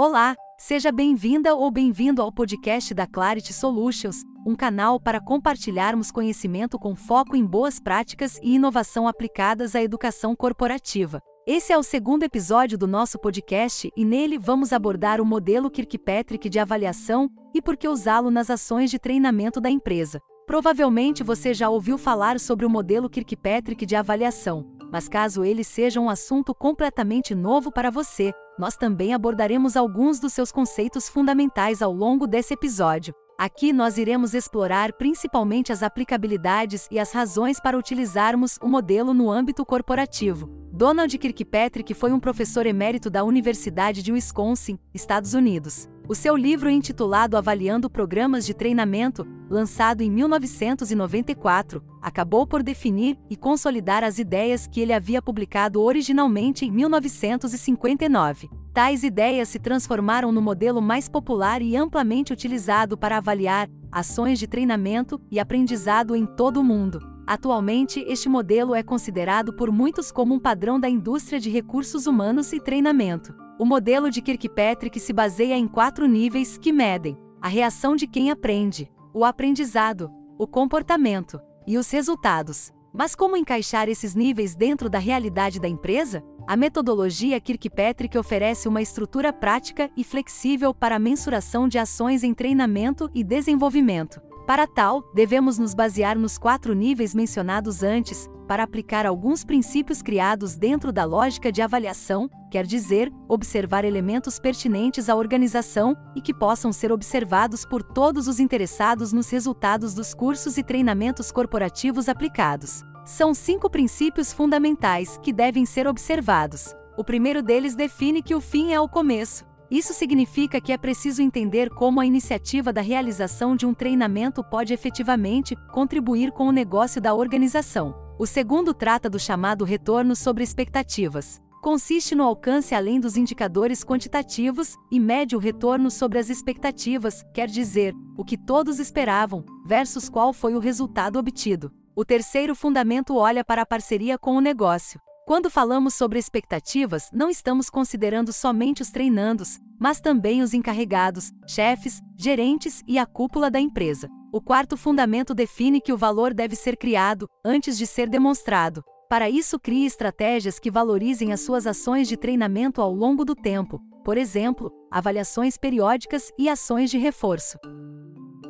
Olá, seja bem-vinda ou bem-vindo ao podcast da Clarity Solutions, um canal para compartilharmos conhecimento com foco em boas práticas e inovação aplicadas à educação corporativa. Esse é o segundo episódio do nosso podcast e nele vamos abordar o modelo Kirkpatrick de avaliação e por que usá-lo nas ações de treinamento da empresa. Provavelmente você já ouviu falar sobre o modelo Kirkpatrick de avaliação, mas caso ele seja um assunto completamente novo para você, nós também abordaremos alguns dos seus conceitos fundamentais ao longo desse episódio. Aqui nós iremos explorar principalmente as aplicabilidades e as razões para utilizarmos o modelo no âmbito corporativo. Donald Kirkpatrick foi um professor emérito da Universidade de Wisconsin, Estados Unidos. O seu livro intitulado Avaliando Programas de Treinamento, lançado em 1994, acabou por definir e consolidar as ideias que ele havia publicado originalmente em 1959. Tais ideias se transformaram no modelo mais popular e amplamente utilizado para avaliar ações de treinamento e aprendizado em todo o mundo. Atualmente, este modelo é considerado por muitos como um padrão da indústria de recursos humanos e treinamento. O modelo de Kirkpatrick se baseia em quatro níveis que medem a reação de quem aprende, o aprendizado, o comportamento e os resultados. Mas como encaixar esses níveis dentro da realidade da empresa? A metodologia Kirkpatrick oferece uma estrutura prática e flexível para a mensuração de ações em treinamento e desenvolvimento. Para tal, devemos nos basear nos quatro níveis mencionados antes, para aplicar alguns princípios criados dentro da lógica de avaliação, quer dizer, observar elementos pertinentes à organização e que possam ser observados por todos os interessados nos resultados dos cursos e treinamentos corporativos aplicados. São cinco princípios fundamentais que devem ser observados. O primeiro deles define que o fim é o começo. Isso significa que é preciso entender como a iniciativa da realização de um treinamento pode efetivamente contribuir com o negócio da organização. O segundo trata do chamado retorno sobre expectativas. Consiste no alcance além dos indicadores quantitativos e mede o retorno sobre as expectativas, quer dizer, o que todos esperavam, versus qual foi o resultado obtido. O terceiro fundamento olha para a parceria com o negócio. Quando falamos sobre expectativas, não estamos considerando somente os treinandos, mas também os encarregados, chefes, gerentes e a cúpula da empresa. O quarto fundamento define que o valor deve ser criado antes de ser demonstrado. Para isso, crie estratégias que valorizem as suas ações de treinamento ao longo do tempo, por exemplo, avaliações periódicas e ações de reforço.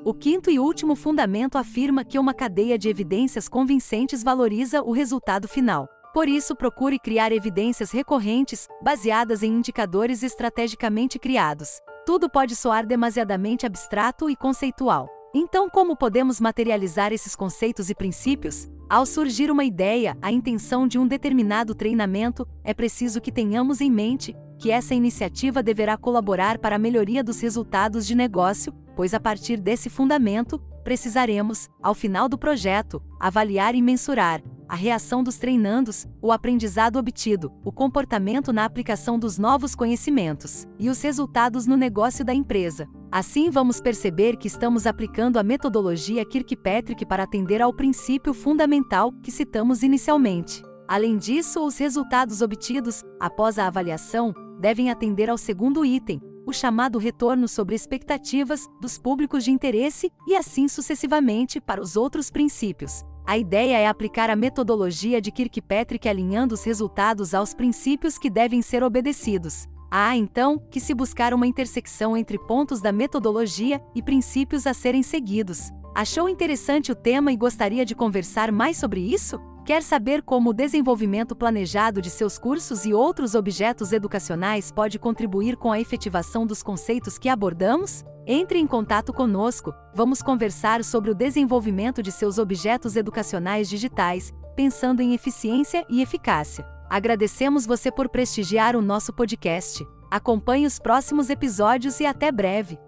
O quinto e último fundamento afirma que uma cadeia de evidências convincentes valoriza o resultado final. Por isso, procure criar evidências recorrentes, baseadas em indicadores estrategicamente criados. Tudo pode soar demasiadamente abstrato e conceitual. Então, como podemos materializar esses conceitos e princípios? Ao surgir uma ideia, a intenção de um determinado treinamento, é preciso que tenhamos em mente que essa iniciativa deverá colaborar para a melhoria dos resultados de negócio, pois a partir desse fundamento, precisaremos, ao final do projeto, avaliar e mensurar a reação dos treinandos, o aprendizado obtido, o comportamento na aplicação dos novos conhecimentos e os resultados no negócio da empresa. Assim, vamos perceber que estamos aplicando a metodologia Kirkpatrick para atender ao princípio fundamental que citamos inicialmente. Além disso, os resultados obtidos, após a avaliação, devem atender ao segundo item, o chamado retorno sobre expectativas dos públicos de interesse e assim sucessivamente para os outros princípios. A ideia é aplicar a metodologia de Kirkpatrick alinhando os resultados aos princípios que devem ser obedecidos. Há, então, que se buscar uma intersecção entre pontos da metodologia e princípios a serem seguidos. Achou interessante o tema e gostaria de conversar mais sobre isso? Quer saber como o desenvolvimento planejado de seus cursos e outros objetos educacionais pode contribuir com a efetivação dos conceitos que abordamos? Entre em contato conosco, vamos conversar sobre o desenvolvimento de seus objetos educacionais digitais, pensando em eficiência e eficácia. Agradecemos você por prestigiar o nosso podcast. Acompanhe os próximos episódios e até breve!